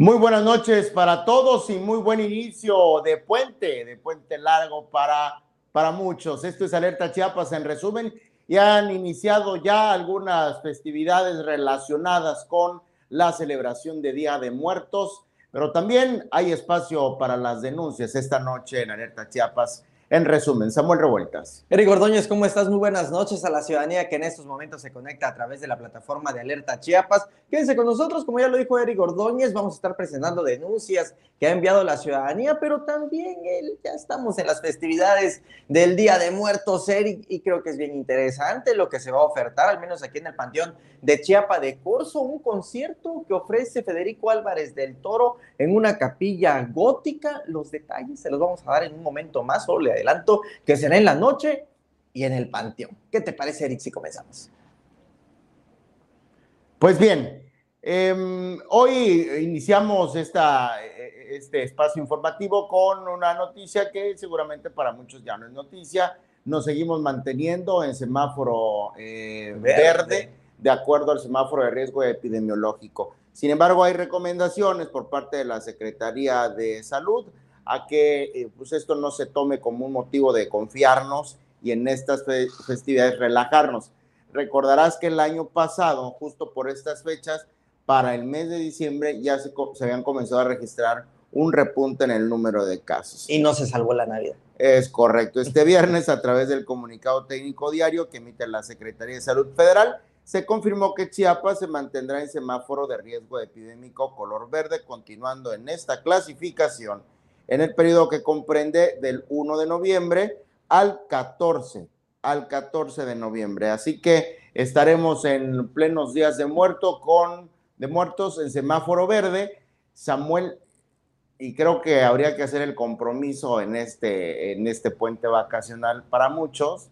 Muy buenas noches para todos y muy buen inicio de puente, de puente largo para, para muchos. Esto es Alerta Chiapas en resumen y han iniciado ya algunas festividades relacionadas con la celebración de Día de Muertos, pero también hay espacio para las denuncias esta noche en Alerta Chiapas en resumen, Samuel Revueltas. Eric Ordóñez, ¿cómo estás? Muy buenas noches a la ciudadanía que en estos momentos se conecta a través de la plataforma de Alerta Chiapas. Quédense con nosotros, como ya lo dijo Eric Ordóñez, vamos a estar presentando denuncias que ha enviado la ciudadanía, pero también ya estamos en las festividades del Día de Muertos, Eric, y creo que es bien interesante lo que se va a ofertar, al menos aquí en el Panteón de Chiapa de Corso, un concierto que ofrece Federico Álvarez del Toro en una capilla gótica. Los detalles se los vamos a dar en un momento más, solo adelanto que será en la noche y en el Panteón. ¿Qué te parece, Eric, si comenzamos? Pues bien, em, hoy iniciamos esta, este espacio informativo con una noticia que seguramente para muchos ya no es noticia. Nos seguimos manteniendo en semáforo eh, verde. de acuerdo al semáforo de riesgo epidemiológico. Sin embargo, hay recomendaciones por parte de la Secretaría de Salud a que eh, pues esto no se tome como un motivo de confiarnos y en estas festividades relajarnos. Recordarás que el año pasado, justo por estas fechas, para el mes de diciembre ya se, se habían comenzado a registrar un repunte en el número de casos. Y no se salvó la Navidad. Es correcto. Este viernes, a través del comunicado técnico diario que emite la Secretaría de Salud Federal, se confirmó que Chiapas se mantendrá en semáforo de riesgo epidémico color verde, continuando en esta clasificación en el periodo que comprende del 1 de noviembre al 14, al 14 de noviembre. Así que estaremos en plenos días de muerto con de muertos en semáforo verde. Samuel, y creo que habría que hacer el compromiso en este, en este puente vacacional para muchos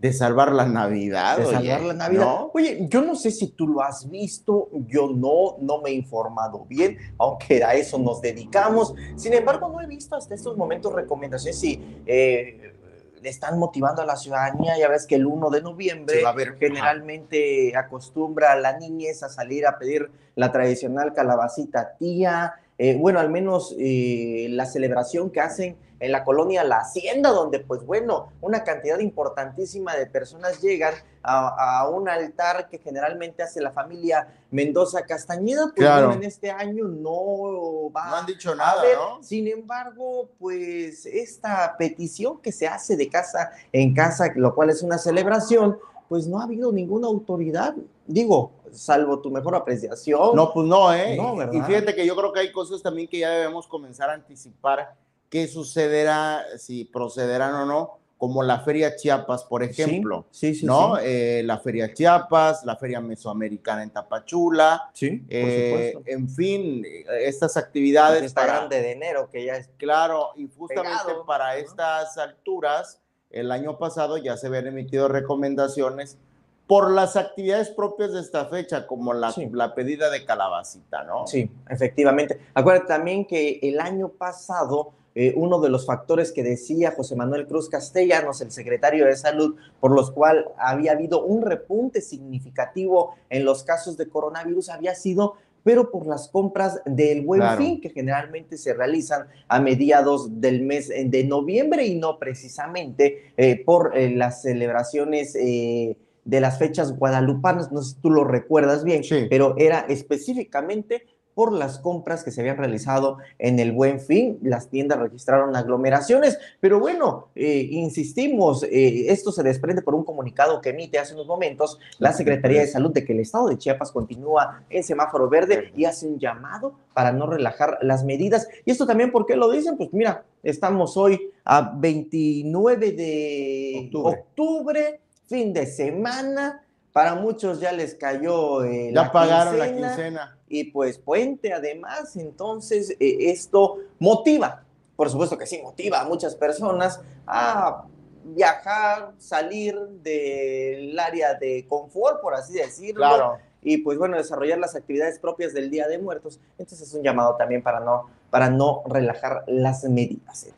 de salvar la Navidad. De salvar la Navidad. Oye, yo no sé si tú lo has visto, yo no, no me he informado bien, aunque a eso nos dedicamos. Sin embargo, no he visto hasta estos momentos recomendaciones si eh, le están motivando a la ciudadanía. Ya ves que el 1 de noviembre generalmente acostumbra a la niñez a salir a pedir la tradicional calabacita tía. Eh, bueno, al menos eh, la celebración que hacen en la colonia La Hacienda, donde pues bueno, una cantidad importantísima de personas llegan a, un altar que generalmente hace la familia Mendoza Castañeda, pues bueno, en este año no va no han dicho nada, ¿no? Sin embargo, pues esta petición que se hace de casa en casa, lo cual es una celebración, pues no ha habido ninguna autoridad, digo, salvo tu mejor apreciación. No, pues no, ¿eh? y fíjate que yo creo que hay cosas también que ya debemos comenzar a anticipar qué sucederá, si procederán o no, como la Feria Chiapas, por ejemplo. Sí, sí, ¿no? Eh, la Feria Chiapas, la Feria Mesoamericana en Tapachula. Sí, eh, En fin, estas actividades. Esta grande de enero que ya es. Claro, y justamente para estas alturas, el año pasado ya se habían emitido recomendaciones por las actividades propias de esta fecha, como la, la pedida de calabacita, ¿no? Sí, efectivamente. Acuérdate también que el año pasado eh, uno de los factores que decía José Manuel Cruz Castellanos, el secretario de Salud, por los cuales había habido un repunte significativo en los casos de coronavirus, había sido pero por las compras del buen fin que generalmente se realizan a mediados del mes de noviembre y no precisamente eh, por eh, las celebraciones de las fechas guadalupanas, no sé si tú lo recuerdas bien, pero era específicamente por las compras que se habían realizado en el Buen Fin. Las tiendas registraron aglomeraciones, pero bueno, eh, insistimos, eh, esto se desprende por un comunicado que emite hace unos momentos la Secretaría de Salud de que el estado de Chiapas continúa en semáforo verde y hace un llamado para no relajar las medidas. Y esto también, ¿por qué lo dicen? Pues mira, estamos hoy a 29 de octubre fin de semana para muchos ya les cayó eh, ya la pagaron la quincena. Y pues puente además, entonces eh, esto motiva, por supuesto que sí, motiva a muchas personas a viajar, salir del área de confort, por así decirlo. Y pues bueno, desarrollar las actividades propias del Día de Muertos. Entonces es un llamado también para no, para no relajar las medidas.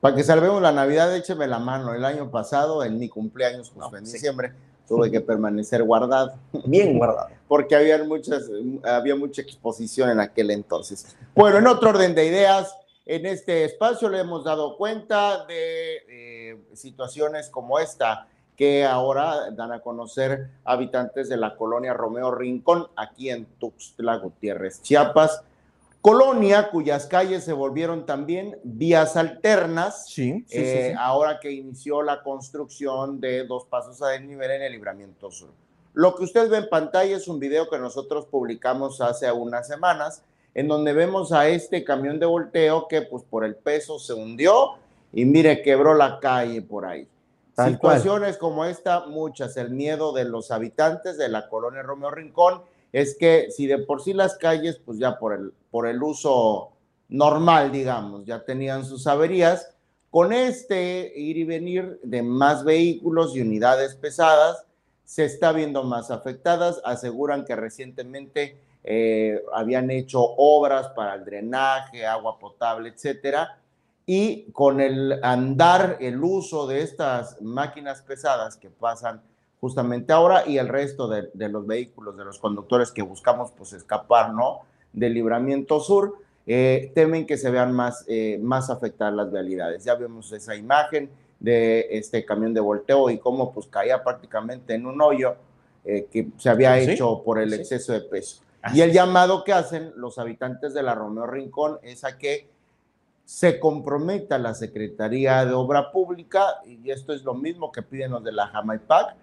Para que salvemos la Navidad, écheme la mano. El año pasado, en mi cumpleaños, justo en diciembre, tuve que permanecer guardado. Bien guardado. Porque había, muchas, había mucha exposición en aquel entonces. Bueno, en otro orden de ideas, en este espacio le hemos dado cuenta de eh, situaciones como esta que ahora dan a conocer habitantes de la colonia Romeo Rincón, aquí en Tuxtla Gutiérrez, Chiapas. Colonia cuyas calles se volvieron también vías alternas, sí, sí, eh, ahora que inició la construcción de dos pasos a desnivel en el libramiento sur. Lo que usted ve en pantalla es un video que nosotros publicamos hace unas semanas, en donde vemos a este camión de volteo que pues por el peso se hundió y mire, quebró la calle por ahí. Situaciones como esta, muchas. El miedo de los habitantes de la colonia Romeo Rincón es que si de por sí las calles, pues ya por el, por el uso normal, digamos, ya tenían sus averías, con este ir y venir de más vehículos y unidades pesadas, se está viendo más afectadas. Aseguran que recientemente eh, habían hecho obras para el drenaje, agua potable, etcétera, y con el andar, el uso de estas máquinas pesadas que pasan justamente ahora y el resto de, los vehículos, de los conductores que buscamos pues escapar, ¿no? Del libramiento sur, eh, temen que se vean más, eh, más afectadas las vialidades. Ya vemos esa imagen de este camión de volteo y cómo pues caía prácticamente en un hoyo eh, que se había hecho por el exceso de peso. y el llamado que hacen los habitantes de la Romeo Rincón es a que se comprometa la Secretaría de Obra Pública, y esto es lo mismo que piden los de la Jamaipac,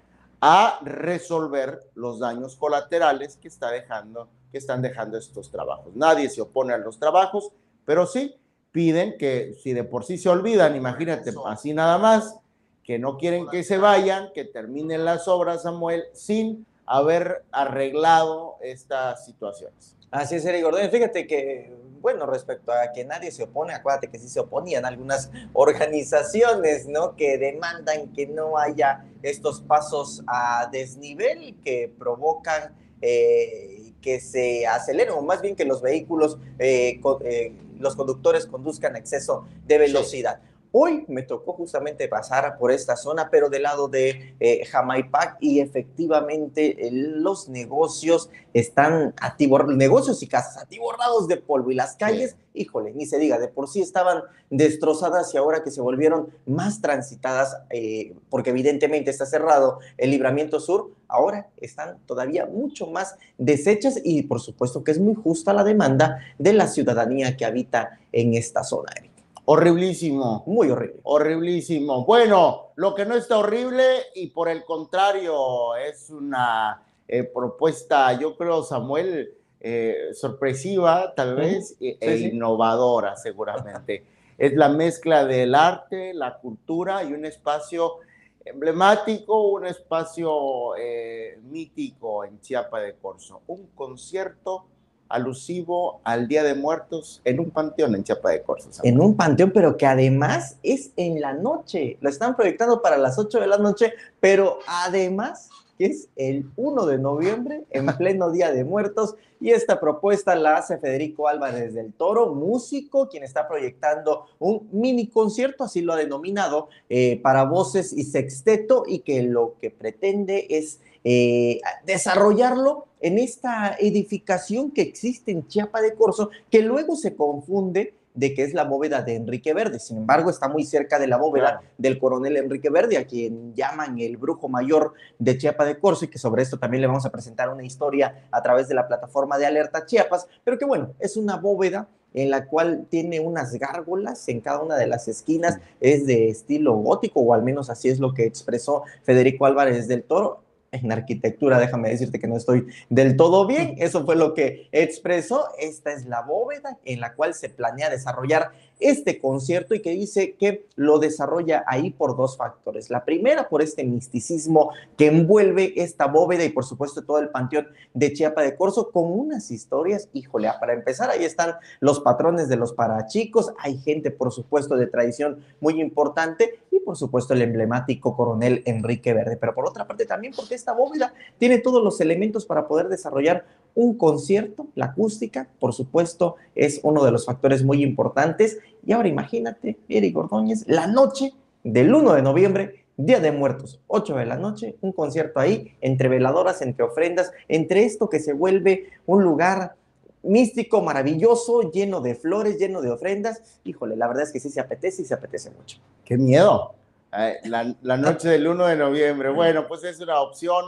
a resolver los daños colaterales que, está dejando, que están dejando estos trabajos. Nadie se opone a los trabajos, pero sí piden que si de por sí se olvidan, imagínate, así nada más, que no quieren que se vayan, que terminen las obras, Samuel, sin haber arreglado estas situaciones. Así es, Eric Gordón. Fíjate que bueno, respecto a que nadie se opone, acuérdate que sí se oponían algunas organizaciones, ¿no? Que demandan que no haya estos pasos a desnivel que provocan eh, que se aceleren, o más bien que los vehículos, eh, eh, los conductores conduzcan a exceso de velocidad. Hoy me tocó justamente pasar por esta zona, pero del lado de eh, Jamaipac y efectivamente eh, los negocios están atiborrados, negocios y casas atiborrados de polvo y las calles, híjole, ni se diga, de por sí estaban destrozadas y ahora que se volvieron más transitadas, eh, porque evidentemente está cerrado el libramiento sur, ahora están todavía mucho más deshechas y por supuesto que es muy justa la demanda de la ciudadanía que habita en esta zona. Horriblísimo. Muy horrible. Horriblísimo. Bueno, lo que no está horrible y por el contrario es una eh, propuesta, yo creo, Samuel, eh, sorpresiva tal vez e, innovadora seguramente. es la mezcla del arte, la cultura y un espacio emblemático, un espacio eh, mítico en Chiapa de Corzo. Un concierto alusivo al Día de Muertos en un panteón en Chiapa de Corzo. En un panteón, pero que además es en la noche. Lo están proyectando para las 8 de la noche, pero además es el 1 de noviembre, en pleno Día de Muertos, y esta propuesta la hace Federico Álvarez del Toro, músico, quien está proyectando un mini concierto, así lo ha denominado, eh, para voces y sexteto, y que lo que pretende es eh, desarrollarlo en esta edificación que existe en Chiapa de Corzo, que luego se confunde de que es la bóveda de Enrique Verde. Sin embargo, está muy cerca de la bóveda del coronel Enrique Verde, a quien llaman el brujo mayor de Chiapa de Corzo, y que sobre esto también le vamos a presentar una historia a través de la plataforma de Alerta Chiapas, pero que bueno, es una bóveda en la cual tiene unas gárgolas en cada una de las esquinas, es de estilo gótico, o al menos así es lo que expresó Federico Álvarez del Toro en arquitectura, déjame decirte que no estoy del todo bien. Eso fue lo que expresó. Esta es la bóveda en la cual se planea desarrollar este concierto y que dice que lo desarrolla ahí por dos factores. La primera, por este misticismo que envuelve esta bóveda y por supuesto todo el panteón de Chiapa de Corzo con unas historias, híjole, para empezar ahí están los patrones de los parachicos, hay gente por supuesto de tradición muy importante y por supuesto el emblemático coronel Enrique Verde, pero por otra parte también porque esta bóveda tiene todos los elementos para poder desarrollar un concierto, la acústica, por supuesto, es uno de los factores muy importantes. Y ahora imagínate, Eric Ordóñez, la noche del 1 de noviembre Día de Muertos, 8 de la noche, un concierto ahí, entre veladoras, entre ofrendas, entre esto que se vuelve un lugar místico, maravilloso, lleno de flores, lleno de ofrendas. Híjole, la verdad es que sí se apetece y se apetece mucho. ¡Qué miedo! La, la noche del 1 de noviembre. Bueno, pues es una opción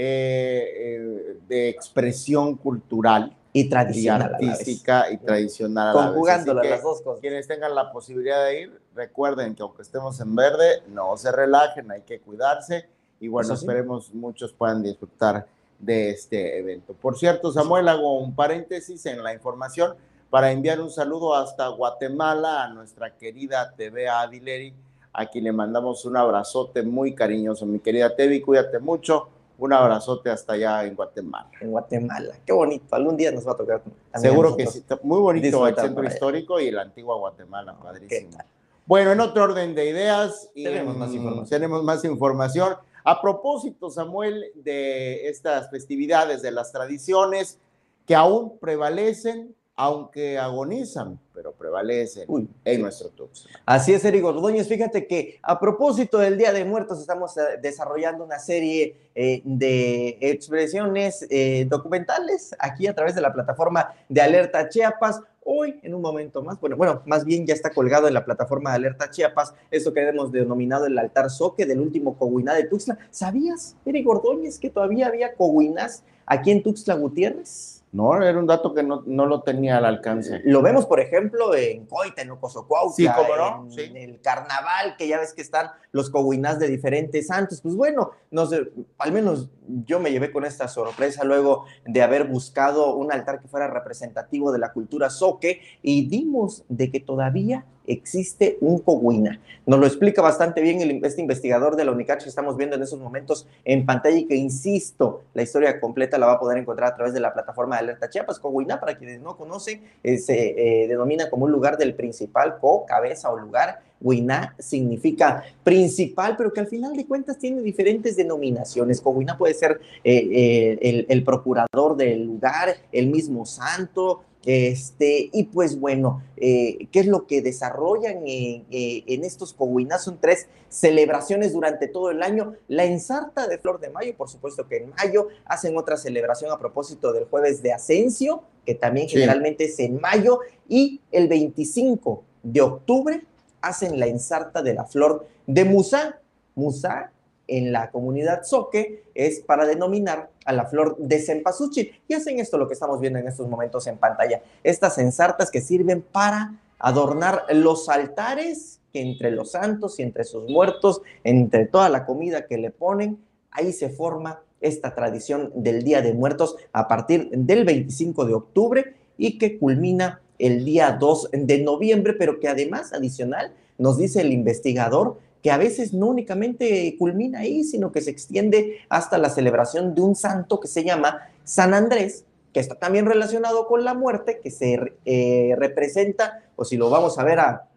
eh, eh, de expresión cultural y tradicional. artística y tradicional. Conjugando las dos cosas. Quienes tengan la posibilidad de ir, recuerden que aunque estemos en verde, no se relajen, hay que cuidarse y bueno, esperemos muchos puedan disfrutar de este evento. Por cierto, Samuel, hago un paréntesis en la información para enviar un saludo hasta Guatemala a nuestra querida TV Adileri, a quien le mandamos un abrazote muy cariñoso. Mi querida Tevi, cuídate mucho un abrazote hasta allá en Guatemala. En Guatemala, qué bonito. Algún día nos va a tocar. Seguro que sí. Muy bonito el centro histórico y la antigua Guatemala, padrísimo. Bueno, en otro orden de ideas, tenemos, más información. tenemos más información. A propósito, Samuel, de estas festividades, de las tradiciones que aún prevalecen aunque agonizan, pero prevalecen en nuestro Tuxtla. Así es, Eric Ordóñez. Fíjate que a propósito del Día de Muertos, estamos eh, desarrollando una serie eh, de expresiones eh, documentales aquí a través de la plataforma de Alerta Chiapas. Hoy, en un momento más, bueno, bueno, más bien ya está colgado en la plataforma de Alerta Chiapas, esto que hemos denominado el altar soque del último Coguiná de Tuxtla. ¿Sabías, Eric Ordóñez, que todavía había Coguinás aquí en Tuxtla Gutiérrez? No, era un dato que no, lo tenía al alcance. Lo vemos, por ejemplo, en Coita, en Ocosocuautla, sí, no? en, el carnaval, que ya ves que están los coguinás de diferentes santos. Pues bueno, no sé, al menos yo me llevé con esta sorpresa luego de haber buscado un altar que fuera representativo de la cultura soque y dimos de que todavía existe un coguina. Nos lo explica bastante bien el, este investigador de la UNICACH que estamos viendo en esos momentos en pantalla y que, insisto, la historia completa la va a poder encontrar a través de la plataforma de Alerta Chiapas. Coguina, para quienes no conocen, eh, se eh, denomina como un lugar del principal, co, cabeza o lugar. Huiná significa principal, pero que al final de cuentas tiene diferentes denominaciones. Coguina puede ser eh, el, el procurador del lugar, el mismo santo, este, y pues bueno, eh, ¿qué es lo que desarrollan en, eh, estos coguinás? Son tres celebraciones durante todo el año. La ensarta de Flor de Mayo, por supuesto que en mayo hacen otra celebración a propósito del jueves de Ascencio, que también generalmente es en mayo, y el 25 de octubre hacen la ensarta de la Flor de Musa. Musa en la comunidad Soque es para denominar a la flor de cempasúchil. Y hacen esto lo que estamos viendo en estos momentos en pantalla. Estas ensartas que sirven para adornar los altares que entre los santos y entre sus muertos, entre toda la comida que le ponen, ahí se forma esta tradición del Día de Muertos a partir del 25 de octubre y que culmina el día 2 de noviembre, pero que además, adicional, nos dice el investigador, que a veces no únicamente culmina ahí, sino que se extiende hasta la celebración de un santo que se llama San Andrés, que está también relacionado con la muerte, que se eh, representa, o si lo vamos a ver a,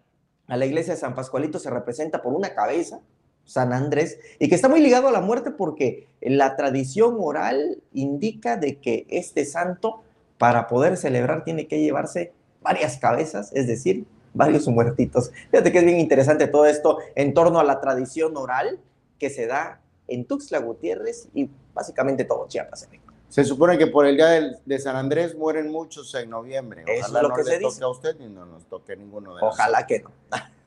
a la iglesia de San Pascualito, se representa por una cabeza, San Andrés, y que está muy ligado a la muerte porque la tradición oral indica de que este santo, para poder celebrar, tiene que llevarse varias cabezas, es decir, varios muertitos. Fíjate que es bien interesante todo esto en torno a la tradición oral que se da en Tuxtla Gutiérrez y básicamente todo Chiapas. Se supone que por el día de, San Andrés mueren muchos en noviembre. Ojalá es lo no que le se toque a usted y no nos toque ninguno de Ojalá que no.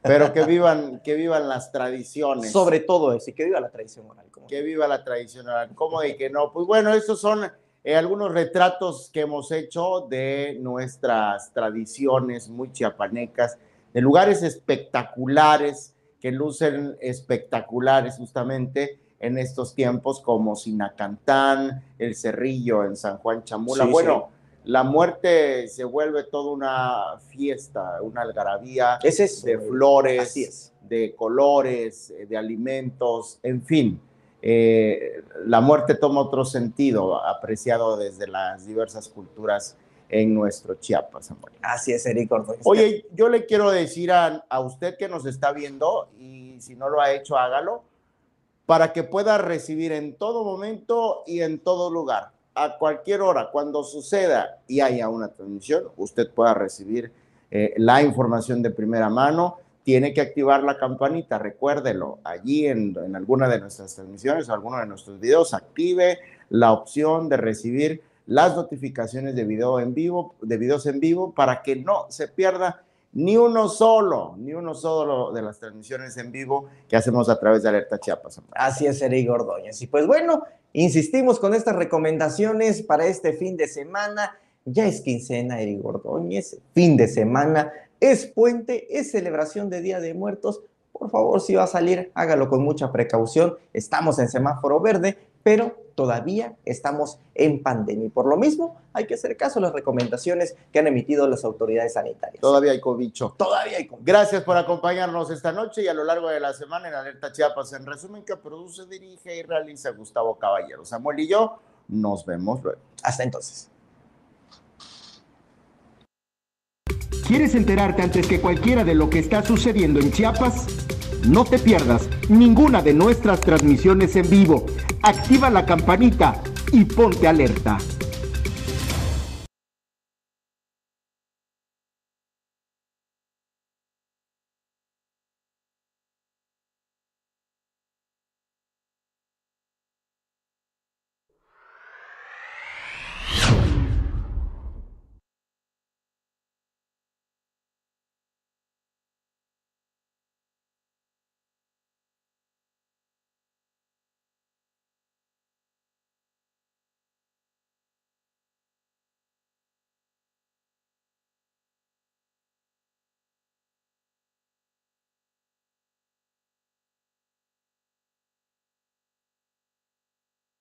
Pero que vivan, que vivan las tradiciones. Sobre todo eso, y que viva la tradición oral. que viva la tradición oral. ¿Cómo de que no? Pues bueno, estos son eh, algunos retratos que hemos hecho de nuestras tradiciones muy chiapanecas, de lugares espectaculares que lucen espectaculares justamente en estos tiempos como Sinacantán, El Cerrillo en San Juan Chamula. bueno, la muerte se vuelve toda una fiesta, una algarabía de flores, de colores, de alimentos, en fin. Eh, la muerte toma otro sentido, apreciado desde las diversas culturas en nuestro Chiapas. Así es, Eric Oye, yo le quiero decir a, a, usted que nos está viendo, y si no lo ha hecho, hágalo, para que pueda recibir en todo momento y en todo lugar, a cualquier hora, cuando suceda y haya una transmisión, usted pueda recibir eh, la información de primera mano tiene que activar la campanita, recuérdelo, allí en, en alguna de nuestras transmisiones o alguno de nuestros videos, active la opción de recibir las notificaciones de video en vivo, de videos en vivo, para que no se pierda ni uno solo, ni uno solo de las transmisiones en vivo que hacemos a través de Alerta Chiapas. Así es, Eric Ordóñez. Y pues bueno, insistimos con estas recomendaciones para este fin de semana. Ya es quincena, Eric Ordóñez, fin de semana, es puente, es celebración de Día de Muertos. Por favor, si va a salir, hágalo con mucha precaución. Estamos en semáforo verde, pero todavía estamos en pandemia. Y por lo mismo, hay que hacer caso a las recomendaciones que han emitido las autoridades sanitarias. Todavía hay cobicho. Todavía hay cobicho. Gracias por acompañarnos esta noche y a lo largo de la semana en Alerta Chiapas. En resumen, que produce, dirige y realiza Gustavo Caballero. Samuel y yo nos vemos luego. Hasta entonces. ¿Quieres enterarte antes que cualquiera de lo que está sucediendo en Chiapas? No te pierdas ninguna de nuestras transmisiones en vivo. Activa la campanita y ponte alerta.